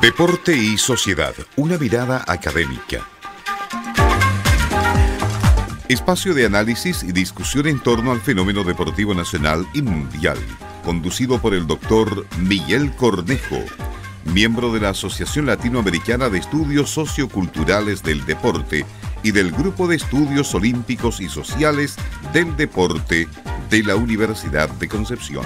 Deporte y sociedad, una mirada académica. Espacio de análisis y discusión en torno al fenómeno deportivo nacional y mundial, conducido por el doctor Miguel Cornejo, miembro de la Asociación Latinoamericana de Estudios Socioculturales del Deporte y del Grupo de Estudios Olímpicos y Sociales del Deporte de la Universidad de Concepción.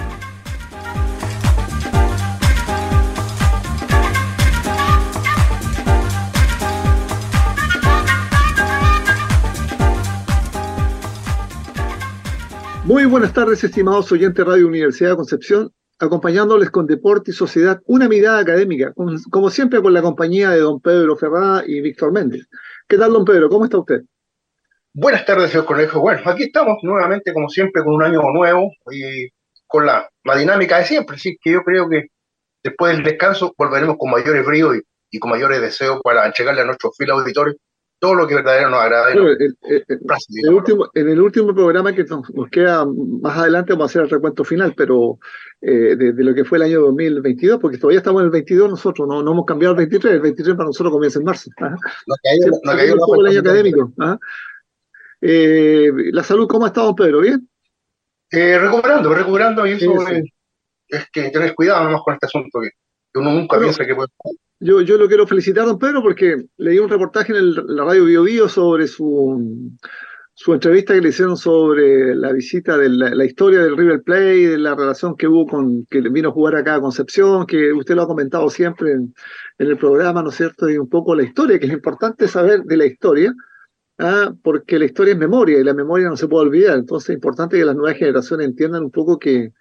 Muy buenas tardes, estimados oyentes Radio Universidad de Concepción, acompañándoles con Deporte y Sociedad, una mirada académica, como siempre con la compañía de don Pedro Ferrada y Víctor Méndez. ¿Qué tal, don Pedro? ¿Cómo está usted? Buenas tardes, señor Conejo. Bueno, aquí estamos nuevamente, como siempre, con un año nuevo y con la, dinámica de siempre. Así que yo creo que después del descanso volveremos con mayores bríos y, y con mayores deseos para entregarle a nuestros fiel auditores todo lo que verdaderamente nos agrada. el, último, en el último programa que nos, queda más adelante vamos a hacer el recuento final, pero eh, de, lo que fue el año 2022, porque todavía estamos en el 22 nosotros, no, no hemos cambiado el 23, el 23 para nosotros comienza en marzo. el año académico. Eh, la salud, ¿cómo ha estado, Pedro? ¿Bien? Eh, recuperando, recuperando, y eso es, que tener cuidado nomás con este asunto, que, uno nunca piensa que puede yo, yo lo quiero felicitar, don Pedro, porque leí un reportaje en la radio Bio, Bio sobre su, su entrevista que le hicieron sobre la visita de la, historia del River Plate, de la relación que hubo con que vino a jugar acá a Concepción, que usted lo ha comentado siempre en, el programa, ¿no es cierto? Y un poco la historia, que es importante saber de la historia, ¿ah? porque la historia es memoria y la memoria no se puede olvidar. Entonces es importante que las nuevas generaciones entiendan un poco que,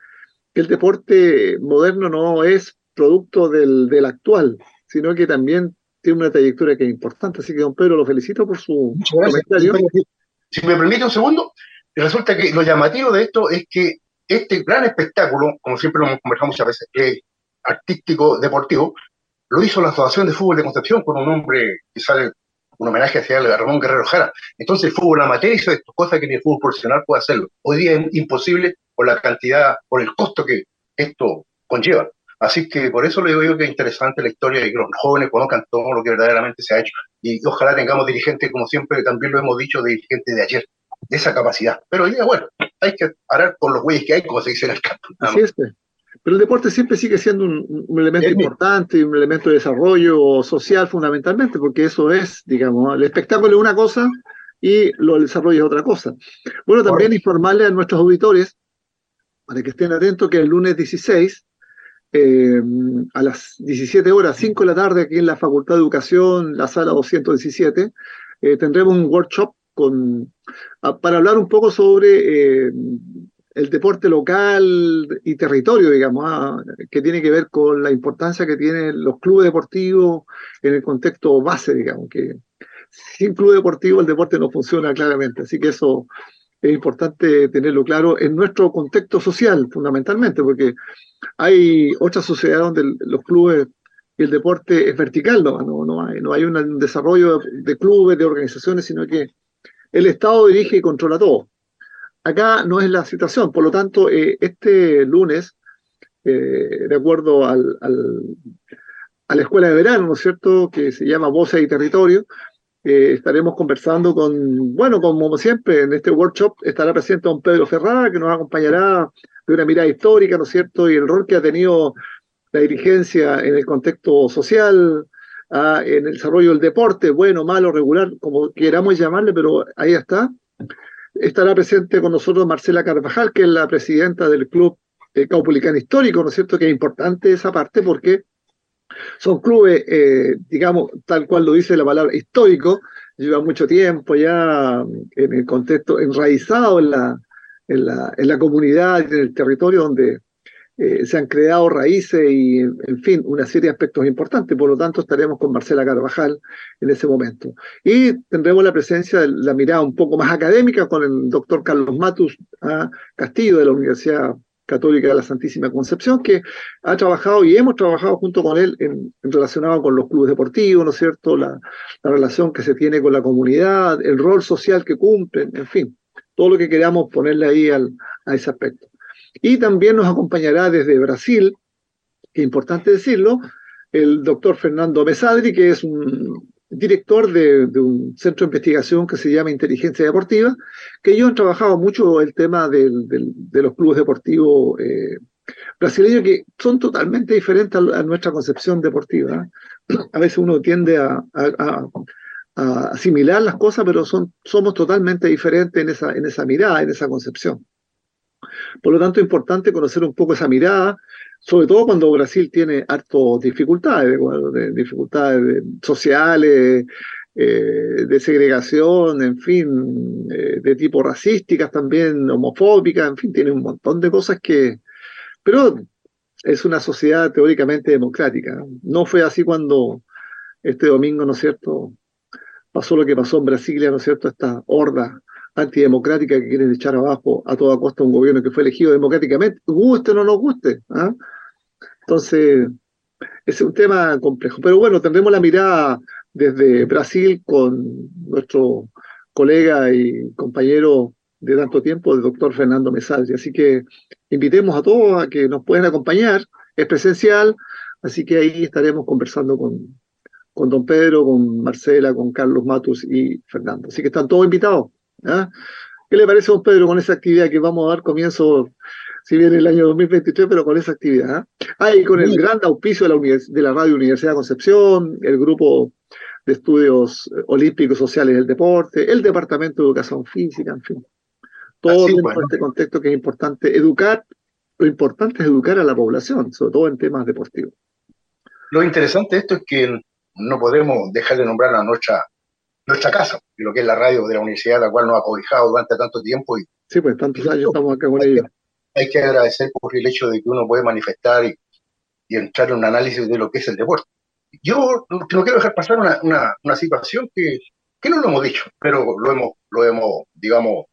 el deporte moderno no es producto del, del actual, sino que también tiene una trayectoria que es importante. Así que, don Pedro, lo felicito por su comentario. Si me permite un segundo, resulta que lo llamativo de esto es que este gran espectáculo, como siempre lo hemos conversado muchas veces, eh, artístico, deportivo, lo hizo la Asociación de Fútbol de Concepción con un hombre que sale un homenaje hacia Ramón Guerrero Jara. Entonces el fútbol amateur hizo esto, cosas que ni el fútbol profesional puede hacerlo. Hoy día es imposible por la cantidad, por el costo que esto conlleva. Así que por eso le digo yo que es interesante la historia y que los jóvenes conozcan todo lo que verdaderamente se ha hecho. Y ojalá tengamos dirigentes, como siempre también lo hemos dicho, dirigentes de ayer, de esa capacidad. Pero hoy día, bueno, hay que parar con los güeyes que hay, como se dice en el campo. Así es. Pues. Pero el deporte siempre sigue siendo un, elemento importante, un elemento de desarrollo social fundamentalmente, porque eso es, digamos, el espectáculo es una cosa y lo, el desarrollo es otra cosa. Bueno, también informarle a nuestros auditores, para que estén atentos, que el lunes 16 eh, a las 17 horas, 5 de la tarde, aquí en la Facultad de Educación, la sala 217, eh, tendremos un workshop con, para hablar un poco sobre eh, el deporte local y territorio, digamos, ah, que tiene que ver con la importancia que tienen los clubes deportivos en el contexto base, digamos, que sin club deportivo el deporte no funciona claramente, así que eso es importante tenerlo claro en nuestro contexto social, fundamentalmente, porque hay otras sociedades donde los clubes y el deporte es vertical, no, hay, un desarrollo de clubes, de organizaciones, sino que el Estado dirige y controla todo. Acá no es la situación, por lo tanto, eh, este lunes, eh, de acuerdo a la escuela de verano, ¿no es cierto?, que se llama Voces y Territorio, eh, estaremos conversando con, bueno, como siempre, en este workshop estará presente don Pedro Ferrara, que nos acompañará de una mirada histórica, ¿no es cierto?, y el rol que ha tenido la dirigencia en el contexto social, en el desarrollo del deporte, bueno, malo, regular, como queramos llamarle, pero ahí está. Estará presente con nosotros Marcela Carvajal, que es la presidenta del Club eh, Caupolicán Histórico, ¿no es cierto?, que es importante esa parte porque son clubes, eh, digamos, tal cual lo dice la palabra histórico, llevan mucho tiempo ya en el contexto, enraizado en la, en la, en la comunidad, en el territorio donde eh, se han creado raíces y, en fin, una serie de aspectos importantes. Por lo tanto, estaremos con Marcela Carvajal en ese momento. Y tendremos la presencia de la mirada un poco más académica con el doctor Carlos Matus ah, Castillo de la Universidad Católica de la Santísima Concepción, que ha trabajado y hemos trabajado junto con él en, relacionado con los clubes deportivos, ¿no es cierto? La, relación que se tiene con la comunidad, el rol social que cumplen, en fin, todo lo que queramos ponerle ahí a ese aspecto. Y también nos acompañará desde Brasil, es importante decirlo, el doctor Fernando Mesadri, que es un director de, un centro de investigación que se llama Inteligencia Deportiva, que ellos han trabajado mucho el tema de los clubes deportivos eh, brasileños que son totalmente diferentes a, nuestra concepción deportiva. A veces uno tiende a, asimilar las cosas, pero son, somos totalmente diferentes en esa, en esa mirada, en esa concepción. Por lo tanto, es importante conocer un poco esa mirada, sobre todo cuando Brasil tiene harto dificultades, dificultades sociales, eh, de segregación, en fin, eh, de tipo racísticas también, homofóbicas, en fin, tiene un montón de cosas que... Pero es una sociedad teóricamente democrática. No fue así cuando este domingo, ¿no es cierto?, pasó lo que pasó en Brasilia, ¿no es cierto?, esta horda antidemocrática que quieren echar abajo a toda costa un gobierno que fue elegido democráticamente, guste o no guste. ¿ah? Entonces, es un tema complejo. Pero bueno, tendremos la mirada desde Brasil con nuestro colega y compañero de tanto tiempo, el doctor Fernando Mesaldi. Así que invitemos a todos a que nos puedan acompañar. Es presencial, así que ahí estaremos conversando con, con don Pedro, con Marcela, con Carlos Matus y Fernando. Así que están todos invitados. ¿Ah? ¿Qué le parece, don Pedro, con esa actividad que vamos a dar comienzo, si bien el año 2023, pero con esa actividad? ¿ah? Ah, y con el gran auspicio de la, de la Radio Universidad de Concepción, el grupo de estudios eh, olímpicos sociales del deporte, el Departamento de Educación Física, en fin. Todo en este contexto que es importante educar, lo importante es educar a la población, sobre todo en temas deportivos. Lo interesante de esto es que no podemos dejar de nombrar a nuestra nuestra casa, lo que es la radio de la universidad, la cual nos ha cobijado durante tanto tiempo. Y, sí, pues tantos años estamos acá con hay ellos. hay que agradecer por el hecho de que uno puede manifestar y, entrar en un análisis de lo que es el deporte. Yo no quiero dejar pasar una, una, situación que, que, no lo hemos dicho, pero lo hemos, lo hemos digamos,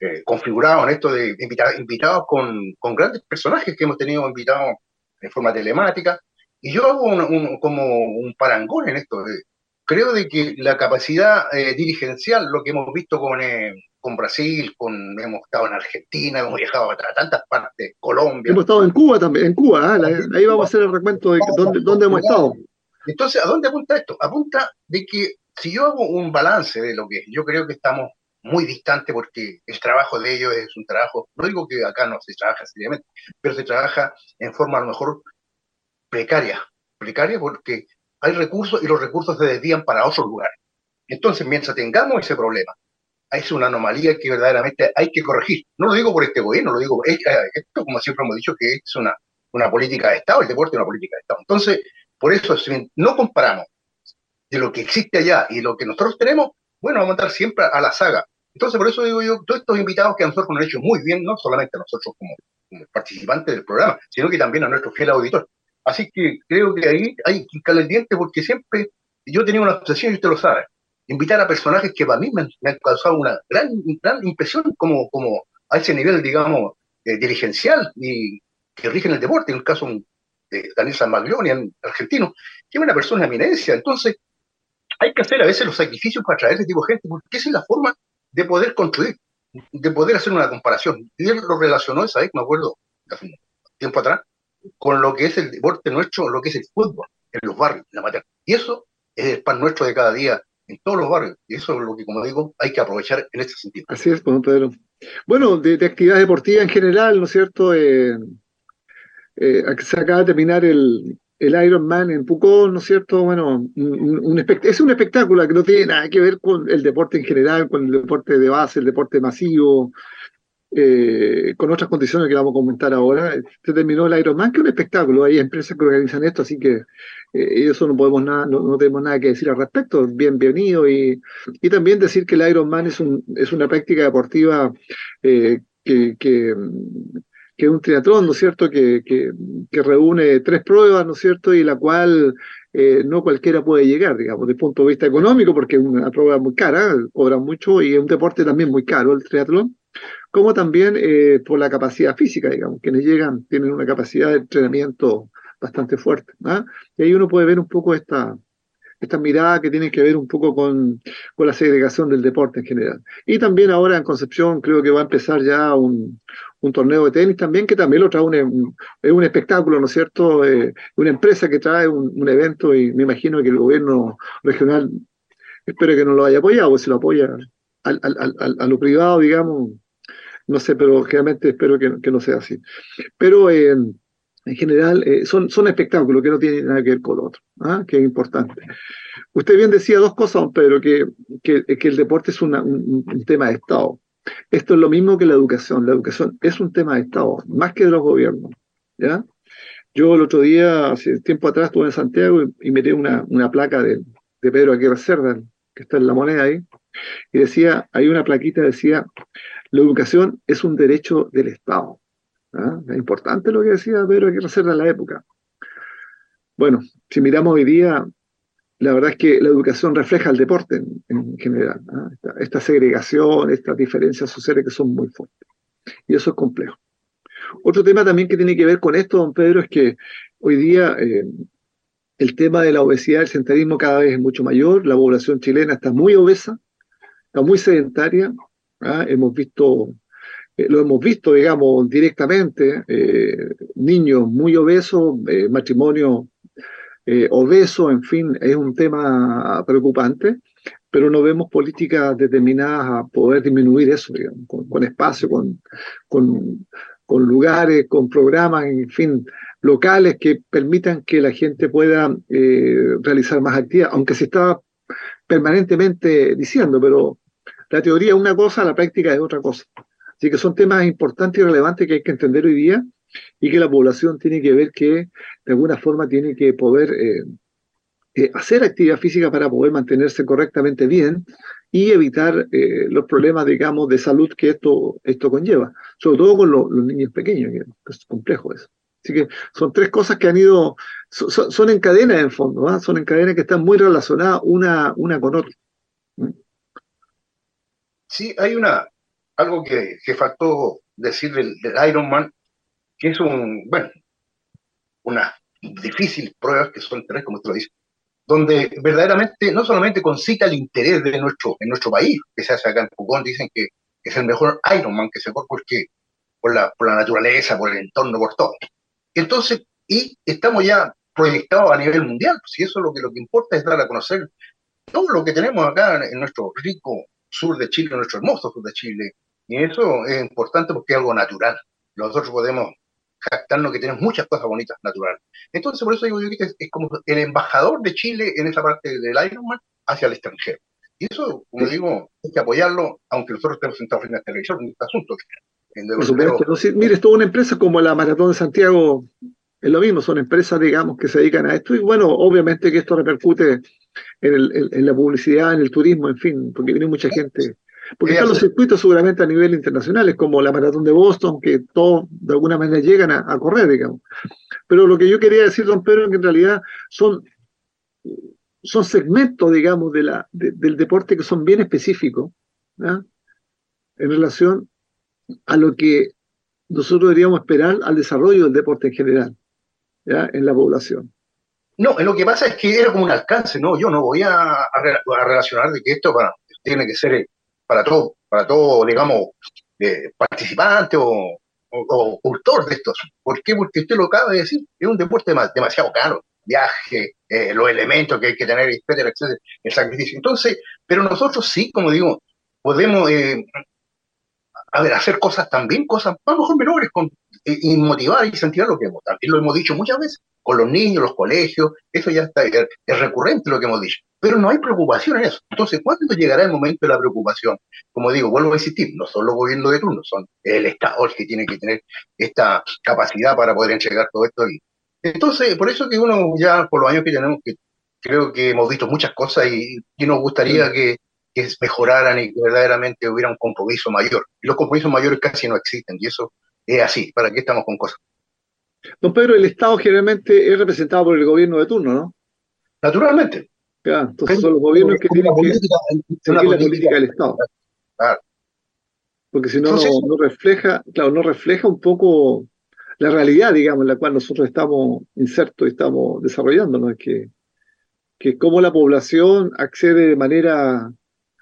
eh, configurado en esto de invitados con, con, grandes personajes que hemos tenido invitados en forma telemática. Y yo hago un, como un parangón en esto. De, creo de que la capacidad eh, dirigencial, lo que hemos visto con, eh, con Brasil, con, hemos estado en Argentina, hemos viajado a tantas partes, Colombia. Hemos estado en Cuba también, en Cuba, ¿eh? ahí vamos a hacer el recuento de dónde, dónde hemos estado. Entonces, ¿a dónde apunta esto? Apunta de que si yo hago un balance de lo que yo creo que estamos muy distantes porque el trabajo de ellos es un trabajo, no digo que acá no se trabaja seriamente, pero se trabaja en forma a lo mejor precaria, precaria porque hay recursos y los recursos se desvían para otros lugares. Entonces, mientras tengamos ese problema, es una anomalía que verdaderamente hay que corregir. No lo digo por este gobierno, lo digo, eh, esto como siempre hemos dicho, que es una, una política de Estado, el deporte es una política de Estado. Entonces, por eso, si no comparamos de lo que existe allá y lo que nosotros tenemos, bueno, vamos a estar siempre a la saga. Entonces, por eso digo yo, todos estos invitados que a nosotros nos han hecho muy bien, no solamente a nosotros como, como participantes del programa, sino que también a nuestro fiel auditor. Así que creo que ahí hay que calar el diente porque siempre yo tenía una obsesión, y usted lo sabe, invitar a personajes que para mí me han, causado una gran, gran impresión como, como a ese nivel, digamos, eh, dirigencial y que rigen el deporte, en el caso de Daniel San Maglioni, argentino, que es una persona de eminencia. Entonces, hay que hacer a veces los sacrificios para traer ese tipo de gente, porque esa es la forma de poder construir, de poder hacer una comparación. Y él lo relacionó, esa vez, me acuerdo, hace un tiempo atrás, con lo que es el deporte nuestro, lo que es el fútbol, en los barrios, en la materia. Y eso es el pan nuestro de cada día en todos los barrios. Y eso es lo que, como digo, hay que aprovechar en este sentido. Así es, don Pedro. Bueno, de, actividad deportiva en general, ¿no es cierto? Eh, eh, se acaba de terminar el, el Ironman en Pucón, ¿no es cierto? Bueno, es un espectáculo que no tiene nada que ver con el deporte en general, con el deporte de base, el deporte masivo, eh, con otras condiciones que vamos a comentar ahora. Se terminó el Ironman, que es un espectáculo, hay empresas que organizan esto, así que eh, eso no podemos nada, no, tenemos nada que decir al respecto, bienvenido, y, y también decir que el Ironman es, un, es una práctica deportiva eh, que, que, es un triatlón, ¿no es cierto?, que, que, que, reúne tres pruebas, ¿no es cierto?, y la cual eh, no cualquiera puede llegar, digamos, desde el punto de vista económico, porque es una prueba muy cara, cobra mucho, y es un deporte también muy caro el triatlón como también eh, por la capacidad física, digamos, quienes llegan tienen una capacidad de entrenamiento bastante fuerte. ¿ah? Y ahí uno puede ver un poco esta, esta mirada que tiene que ver un poco con, con, la segregación del deporte en general. Y también ahora en Concepción creo que va a empezar ya un, un torneo de tenis también, que también lo trae un, es un espectáculo, ¿no es cierto? Eh, una empresa que trae un, evento y me imagino que el gobierno regional espero que no lo haya apoyado, o si lo apoya al, a lo privado, digamos, no sé, pero realmente espero que, no sea así. Pero eh, en general eh, son, son espectáculos que no tienen nada que ver con otro, ¿ah? que es importante. Usted bien decía dos cosas, Pedro, que, que, el deporte es un, tema de Estado. Esto es lo mismo que la educación. La educación es un tema de Estado, más que de los gobiernos. ¿ya? Yo el otro día, hace tiempo atrás, estuve en Santiago y, miré una, una placa de, de Pedro Aguirre Cerda, que está en la moneda ahí, y decía, hay una plaquita decía, la educación es un derecho del Estado. ¿Ah? Es importante lo que decía Pedro Aguirre Cerda en la época. Bueno, si miramos hoy día, la verdad es que la educación refleja el deporte en, general. ¿ah? Esta, segregación, estas diferencias sociales que son muy fuertes. Y eso es complejo. Otro tema también que tiene que ver con esto, don Pedro, es que hoy día eh, el tema de la obesidad, el sedentarismo cada vez es mucho mayor, la población chilena está muy obesa, muy sedentaria, ¿ah? hemos visto, eh, lo hemos visto, digamos, directamente, eh, niños muy obesos, eh, matrimonio obeso, en fin, es un tema preocupante, pero no vemos políticas determinadas a poder disminuir eso, digamos, con, espacio, con, con, lugares, con programas, en fin, locales que permitan que la gente pueda realizar más actividad, aunque se está permanentemente diciendo, pero la teoría es una cosa, la práctica es otra cosa. Así que son temas importantes y relevantes que hay que entender hoy día y que la población tiene que ver que de alguna forma tiene que poder eh, eh, hacer actividad física para poder mantenerse correctamente bien y evitar los problemas, digamos, de salud que esto, esto conlleva, sobre todo con los niños pequeños, que es complejo eso. Así que son tres cosas que han ido, son, en cadena en fondo, ¿ah? son en cadena que están muy relacionadas una, una con otra. Sí, hay una, algo que, que faltó decir del, Iron Man, que es un, bueno, una difícil pruebas que son tres, como usted lo dice, donde verdaderamente no solamente concita el interés de nuestro, en nuestro país, que se hace acá en Pucón, dicen que, es el mejor Iron Man que se puede porque por la, por la naturaleza, por el entorno, por todo. Entonces, y estamos ya proyectados a nivel mundial, si eso es lo que, lo que importa es dar a conocer todo lo que tenemos acá en nuestro rico sur de Chile, nuestro hermoso sur de Chile. Y eso es importante porque es algo natural. Nosotros podemos jactarnos que tenemos muchas cosas bonitas naturales. Entonces, por eso digo yo que es, como el embajador de Chile en esa parte del Ironman hacia el extranjero. Y eso, como digo, hay que apoyarlo, aunque nosotros estemos sentados frente a la televisión en este asunto. Mire, es toda una empresa como la Maratón de Santiago, es lo mismo, son empresas, digamos, que se dedican a esto. Y bueno, obviamente que esto repercute en, la publicidad, en el turismo, en fin, porque viene mucha gente. Porque están los circuitos seguramente a nivel internacional, como la Maratón de Boston, que todos de alguna manera llegan a, correr, digamos. Pero lo que yo quería decir, don Pedro, es que en realidad son, son segmentos, digamos, de la, del deporte que son bien específicos, en relación a lo que nosotros deberíamos esperar al desarrollo del deporte en general, ¿ya? en la población. No, lo que pasa es que era como un alcance, ¿no? Yo no voy a, relacionar de que esto tiene que ser eh, para todo, para todo, digamos, eh, participante o, o, cultor de estos. ¿Por qué? Porque usted lo acaba de decir, es un deporte demasiado caro. Viaje, eh, los elementos que hay que tener, etcétera, etcétera, el sacrificio. Entonces, pero nosotros sí, como digo, podemos a ver, hacer cosas también, cosas a lo mejor menores, con, eh, y motivar y incentivar lo que hemos, también lo hemos dicho muchas veces, con los niños, los colegios, eso ya está, es, recurrente lo que hemos dicho, pero no hay preocupación en eso. Entonces, ¿cuándo llegará el momento de la preocupación? Como digo, vuelvo a insistir, no son los gobiernos de turno, son el Estado el que tiene que tener esta capacidad para poder entregar todo esto. Entonces, por eso que uno ya, por los años que tenemos, que creo que hemos visto muchas cosas y, y nos gustaría que que mejoraran y que verdaderamente hubiera un compromiso mayor. Los compromisos mayores casi no existen, y eso es así. ¿Para qué estamos con cosas? Don Pedro, el Estado generalmente es representado por el gobierno de turno, ¿no? Naturalmente. entonces son los gobiernos que tienen que seguir la política del Estado. Claro. Porque si no, no, refleja, claro, no refleja un poco la realidad, digamos, en la cual nosotros estamos insertos y estamos desarrollándonos, que, que cómo la población accede de manera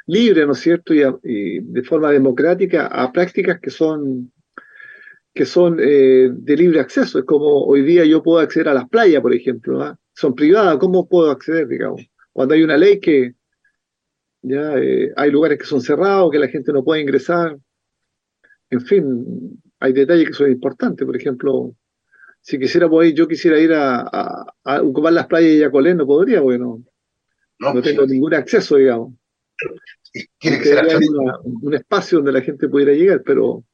libre, ¿no es cierto? Y, de forma democrática a prácticas que son que son eh, de libre acceso. Es como hoy día yo puedo acceder a las playas, por ejemplo. ¿ah? Son privadas, ¿cómo puedo acceder, digamos? Cuando hay una ley que ya eh, hay lugares que son cerrados, que la gente no puede ingresar. En fin, hay detalles que son importantes. Por ejemplo, si quisiera poder, yo quisiera ir a, ocupar las playas de Yacolé, no podría, bueno, no, no tengo ningún acceso, digamos. Tiene que ser un espacio donde la gente pudiera llegar, pero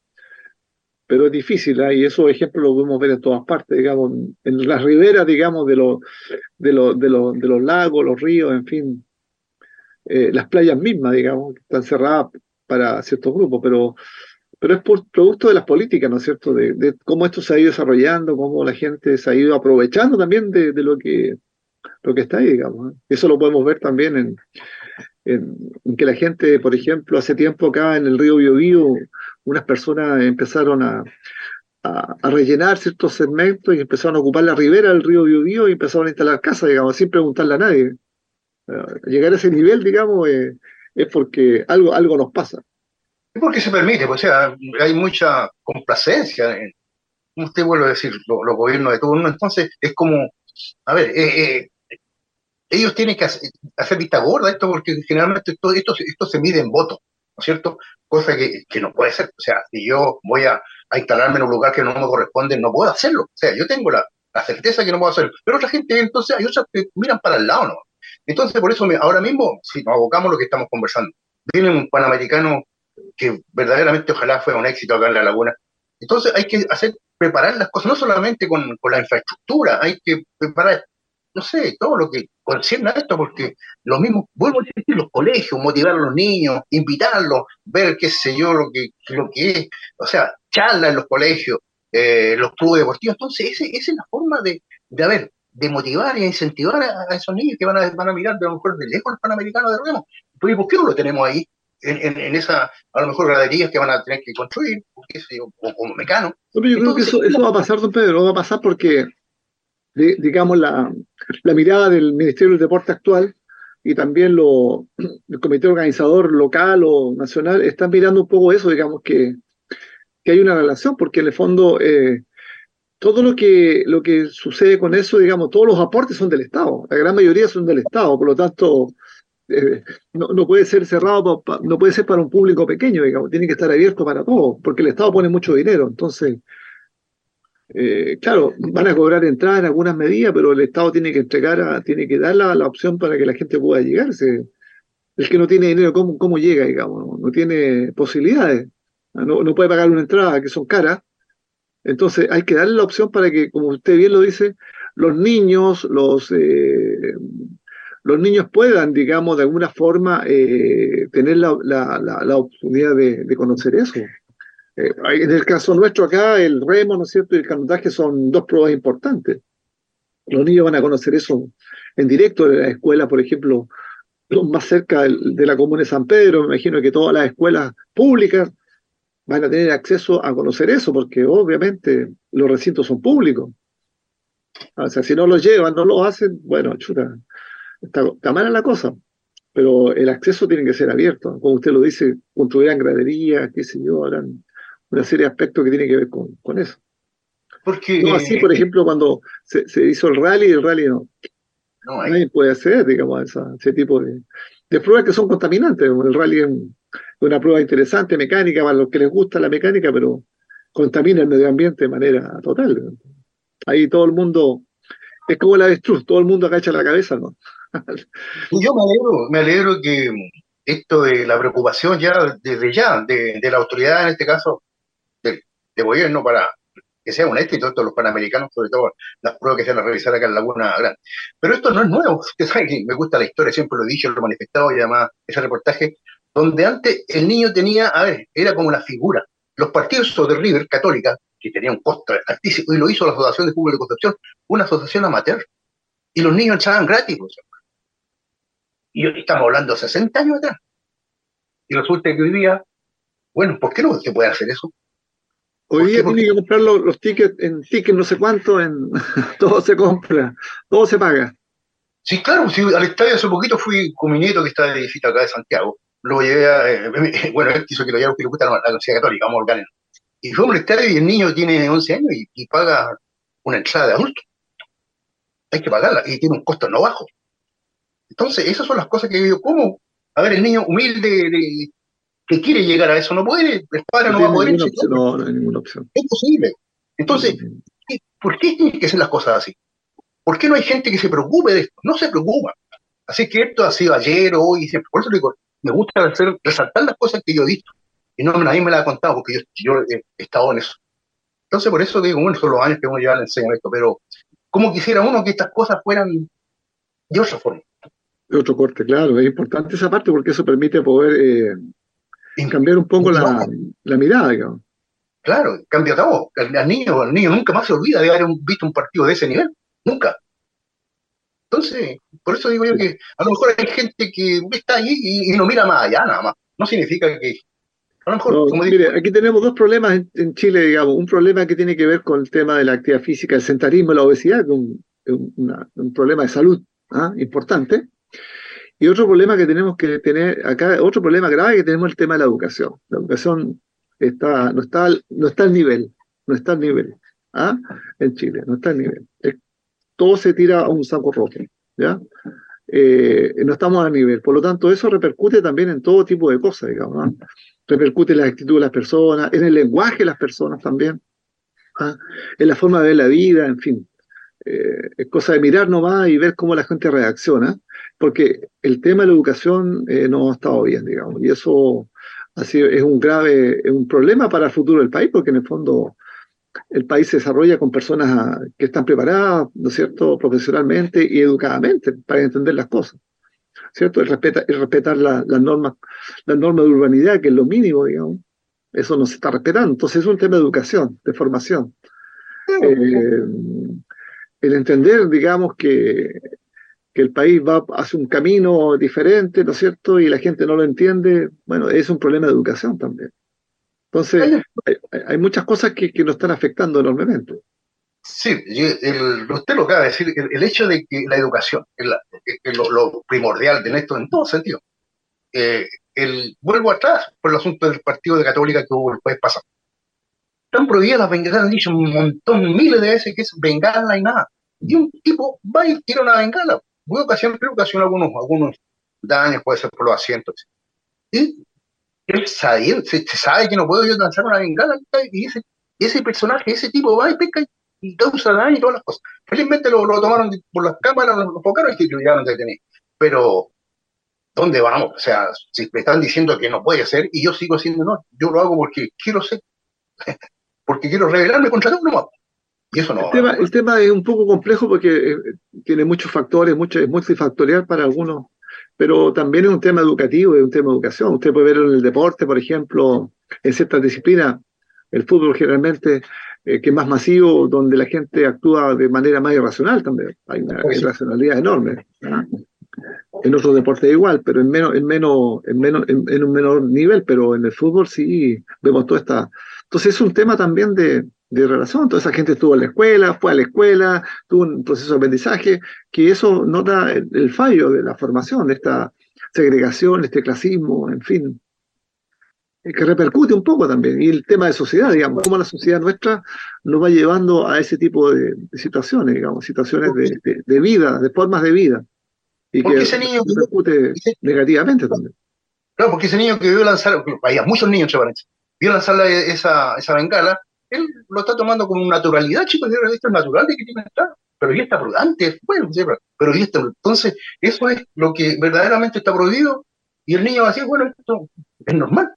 pero es difícil, ¿eh? y esos ejemplos los podemos ver en todas partes, digamos, en las riberas, digamos, de, los de, los de, los de los lagos, los ríos, en fin, eh, las playas mismas, digamos, están cerradas para ciertos grupos, pero, pero es por producto de las políticas, ¿no es cierto?, de, cómo esto se ha ido desarrollando, cómo la gente se ha ido aprovechando también de, lo, que, lo que está ahí, digamos. ¿eh? Eso lo podemos ver también en, en, que la gente, por ejemplo, hace tiempo acá en el río Biobío, unas personas empezaron a, a, rellenar ciertos segmentos y empezaron a ocupar la ribera del río Biobío y empezaron a instalar casas, digamos, sin preguntarle a nadie. llegar a ese nivel, digamos, eh, es porque algo, algo nos pasa. Es porque se permite, pues, o sea, hay mucha complacencia, en, usted vuelve a decir, los gobiernos de turno, entonces es como, a ver, eh, eh, ellos tienen que hacer, vista gorda esto porque generalmente esto, esto, esto se mide en votos, ¿no es cierto? Cosa que, no puede ser. O sea, si yo voy a, instalarme en un lugar que no me corresponde, no puedo hacerlo. O sea, yo tengo la, la certeza que no puedo hacerlo. Pero otra gente, entonces, hay otras que miran para el lado, ¿no? Entonces, por eso ahora mismo, si nos abocamos a lo que estamos conversando, viene un panamericano que verdaderamente ojalá fuera un éxito acá en la laguna. Entonces hay que hacer, preparar las cosas, no solamente con, con la infraestructura, hay que preparar no sé, todo lo que concierne a esto, porque lo mismo, vuelvo a decir, los colegios, motivar a los niños, invitarlos, ver qué sé yo, lo que, lo que es, o sea, charlas en los colegios, eh, los clubes deportivos, entonces ese, esa es la forma de, de, ver, de motivar y incentivar a, esos niños que van a, van a mirar de lo mejor de lejos los panamericanos de Remo. ¿Por qué no lo tenemos ahí? En, en, esa, a lo mejor, graderías que van a tener que construir, o, como mecano. yo creo que eso, eso va a pasar, don Pedro, va a pasar porque digamos, la, la, mirada del Ministerio del Deporte actual y también lo, el comité organizador local o nacional están mirando un poco eso, digamos, que, que hay una relación, porque en el fondo eh, todo lo que, lo que sucede con eso, digamos, todos los aportes son del Estado, la gran mayoría son del Estado, por lo tanto, eh, no, no, puede ser cerrado, no puede ser para un público pequeño, digamos, tiene que estar abierto para todos, porque el Estado pone mucho dinero, entonces eh, claro, van a cobrar entrada en algunas medidas, pero el Estado tiene que entregar, tiene que dar la, opción para que la gente pueda llegarse. El que no tiene dinero, ¿cómo, cómo llega, digamos? No, tiene posibilidades. No, no, puede pagar una entrada, que son caras. Entonces hay que darle la opción para que, como usted bien lo dice, los niños, los, eh, los niños puedan, digamos, de alguna forma eh, tener la, la, oportunidad de conocer eso. Eh, en el caso nuestro acá, el remo, ¿no es cierto?, y el canotaje son dos pruebas importantes. Los niños van a conocer eso en directo en la escuela, por ejemplo, más cerca de la comuna de San Pedro, me imagino que todas las escuelas públicas van a tener acceso a conocer eso, porque obviamente los recintos son públicos. O sea, si no los llevan, no lo hacen, bueno, chuta, está, está mala la cosa. Pero el acceso tiene que ser abierto. Como usted lo dice, construirán graderías, qué sé yo, harán una serie de aspectos que tienen que ver con, con eso. Porque, no así, por ejemplo, cuando se, se, hizo el rally, el rally no. no hay... Nadie puede hacer, digamos, esa, ese tipo de, de, pruebas que son contaminantes. El rally es una prueba interesante, mecánica, para los que les gusta la mecánica, pero contamina el medio ambiente de manera total. Ahí todo el mundo, es como la avestruz, todo el mundo agacha la cabeza, ¿no? Yo me alegro, me alegro que esto de la preocupación ya desde ya de, de la autoridad, en este caso, de gobierno para que sea un éxito esto los panamericanos, sobre todo las pruebas que se van a realizar acá en Laguna Grande. Pero esto no es nuevo, usted sabe que me gusta la historia, siempre lo he dicho, lo he manifestado y además ese reportaje, donde antes el niño tenía, a ver, era como la figura. Los partidos de River Católica, que tenía un costo altísimo, y lo hizo la Asociación de Fútbol de Concepción, una asociación amateur, y los niños entraban gratis. Y hoy estamos hablando de 60 años atrás. Y resulta que hoy día, bueno, ¿por qué no se puede hacer eso? Hoy día tiene que comprar los, tickets en tickets no sé cuánto, en todo se compra, todo se paga. Sí, claro, al estadio hace poquito fui con mi nieto que está de visita acá de Santiago. Lo llevé a, eh, bueno, él quiso que lo lleve porque le gusta la, Universidad Católica, vamos a Y fue a un estadio y el niño tiene 11 años y, paga una entrada de adulto. Hay que pagarla y tiene un costo no bajo. Entonces, esas son las cosas que yo digo, ¿cómo? A ver, el niño humilde que quiere llegar a eso no puede, el padre no, va a poder. no, no hay ninguna opción. Es posible. Entonces, ¿por qué tienen que ser las cosas así? ¿Por qué no hay gente que se preocupe de esto? No se preocupa. Así que esto ha sido ayer, hoy, siempre. Por eso digo, me gusta hacer, resaltar las cosas que yo he visto. Y no nadie me las ha contado porque yo, he, estado en eso. Entonces, por eso digo, bueno, son los años que uno le enseña esto, pero ¿cómo quisiera uno que estas cosas fueran de otra forma? De otro corte, claro. Es importante esa parte porque eso permite poder eh, cambiar un poco la, la, mirada, digamos. Claro, cambia todo. Al, niño, al niño nunca más se olvida de haber visto un partido de ese nivel. Nunca. Entonces, por eso digo yo que a lo mejor hay gente que está ahí y, no mira más allá nada más. No significa que... A lo mejor, como mire, aquí tenemos dos problemas en, Chile, digamos. Un problema que tiene que ver con el tema de la actividad física, el sentarismo, la obesidad, que es un, problema de salud ¿ah? importante. Y otro problema que tenemos que tener acá, otro problema grave que tenemos el tema de la educación. La educación está, no, está, no está al nivel, no está al nivel. ¿ah? En Chile, no está al nivel todo se tira a un saco rojo, ¿ya? Eh, no estamos a nivel. Por lo tanto, eso repercute también en todo tipo de cosas, digamos. Repercute en la actitud de las personas, en el lenguaje de las personas también, ¿ah? en la forma de ver la vida, en fin. Eh, es cosa de mirar nomás y ver cómo la gente reacciona, porque el tema de la educación eh, no ha estado bien, digamos. Y eso ha sido, es un grave es un problema para el futuro del país, porque en el fondo el país se desarrolla con personas que están preparadas, ¿no es cierto?, profesionalmente y educadamente para entender las cosas, ¿cierto? El, respeta, respetar las normas, las normas de urbanidad, que es lo mínimo, digamos, eso no se está respetando. Entonces es un tema de educación, de formación. Eh, el entender, digamos, que, que el país va hacia un camino diferente, ¿no es cierto?, y la gente no lo entiende, bueno, es un problema de educación también. Entonces, hay, muchas cosas que, que nos están afectando enormemente. Sí, usted lo acaba de decir, el, hecho de que la educación es, lo, primordial de esto en todo sentido. Eh, el, vuelvo atrás por el asunto del partido de Católica que hubo el jueves pasado. Están prohibidas las bengalas, han dicho un montón, miles de veces que es bengala y nada. Y un tipo va y tira una bengala. Puede ocasionar, ocasiona algunos, algunos daños, puede ser por los asientos. Y él se, sabe que no puedo yo lanzar una bengala y ese, ese personaje, ese tipo va y pesca y causa daño y todas las cosas. Felizmente lo, tomaron por las cámaras, lo enfocaron y lo llegaron a detener. Pero, ¿dónde vamos? O sea, si me están diciendo que no puede ser y yo sigo haciendo no, yo lo hago porque quiero ser, porque quiero revelarme contra todo nomás. Y eso no. El tema, el tema, es un poco complejo porque eh, tiene muchos factores, mucho, es multifactorial para algunos pero también es un tema educativo, es un tema de educación. Usted puede ver en el deporte, por ejemplo, en ciertas disciplinas, el fútbol generalmente, eh, que es más masivo, donde la gente actúa de manera más irracional también. Hay una irracionalidad enorme. En otros deportes igual, pero en menos, en menos, en menos, en, un menor nivel, pero en el fútbol sí vemos toda esta. Entonces es un tema también de, de relación. Toda esa gente estuvo en la escuela, fue a la escuela, tuvo un proceso de aprendizaje, que eso nota el, fallo de la formación, de esta segregación, este clasismo, en fin, eh, que repercute un poco también. Y el tema de sociedad, digamos, cómo la sociedad nuestra nos va llevando a ese tipo de, situaciones, digamos, situaciones de, vida, de formas de vida. Y que ese niño repercute negativamente también. Claro, porque ese niño que vio lanzar, había muchos niños, vio lanzar esa, esa bengala, él lo está tomando con naturalidad, chicos, esto es natural de que tiene que estar, pero ya está antes, bueno, pero ya está, entonces eso es lo que verdaderamente está prohibido y el niño va a decir, bueno, esto es normal.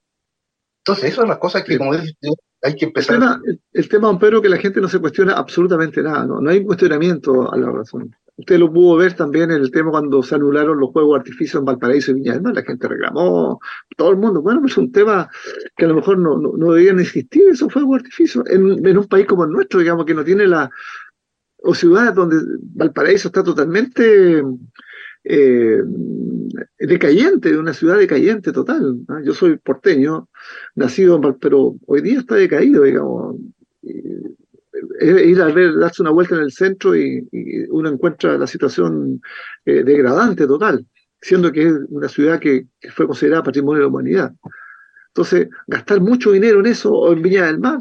Entonces, esas son las cosas que, como dices, hay que empezar. El tema, el, tema, Pedro, que la gente no se cuestiona absolutamente nada, ¿no? no hay cuestionamiento a la razón. Usted lo pudo ver también en el tema cuando se anularon los juegos de en Valparaíso y Viña. La gente reclamó, todo el mundo. Bueno, es un tema que a lo mejor no, no, deberían existir esos juegos de en, un país como el nuestro, digamos, que no tiene la. o ciudades donde Valparaíso está totalmente eh, decayente, de una ciudad decayente total. Yo soy porteño, nacido en pero hoy día está decaído, digamos ir a ver, darse una vuelta en el centro y, uno encuentra la situación eh, degradante total, siendo que es una ciudad que, fue considerada patrimonio de la humanidad. Entonces, gastar mucho dinero en eso o en Viña del Mar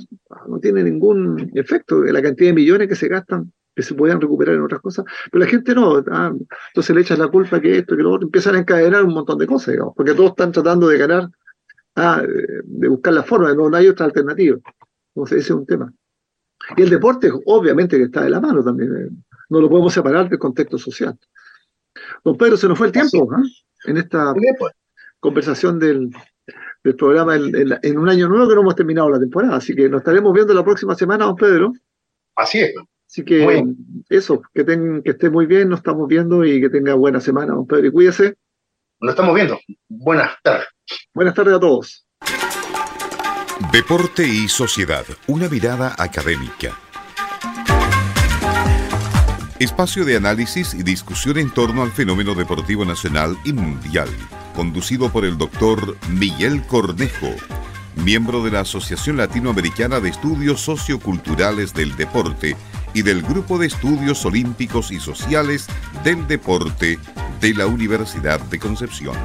no tiene ningún efecto. La cantidad de millones que se gastan, que se podían recuperar en otras cosas, pero la gente no. Ah, entonces le echas la culpa que esto, que lo otro, empiezan a encadenar un montón de cosas, digamos, porque todos están tratando de ganar, ah, de buscar la forma, no, hay otra alternativa. Entonces, ese es un tema. Y el deporte, obviamente, que está de la mano también. Eh, no lo podemos separar del contexto social. Don Pedro, se nos fue el tiempo ¿ah? en esta pues. conversación del, del programa en, un año nuevo que no hemos terminado la temporada. Así que nos estaremos viendo la próxima semana, don Pedro. Así es. Así que eso, que, que esté muy bien, nos estamos viendo y que tenga buena semana, don Pedro. Y cuídese. Nos estamos viendo. Buenas tardes. Buenas tardes a todos. Deporte y sociedad, una mirada académica. Espacio de análisis y discusión en torno al fenómeno deportivo nacional y mundial conducido por el doctor Miguel Cornejo, miembro de la Asociación Latinoamericana de Estudios Socioculturales del Deporte y del Grupo de Estudios Olímpicos y Sociales del Deporte de la Universidad de Concepción.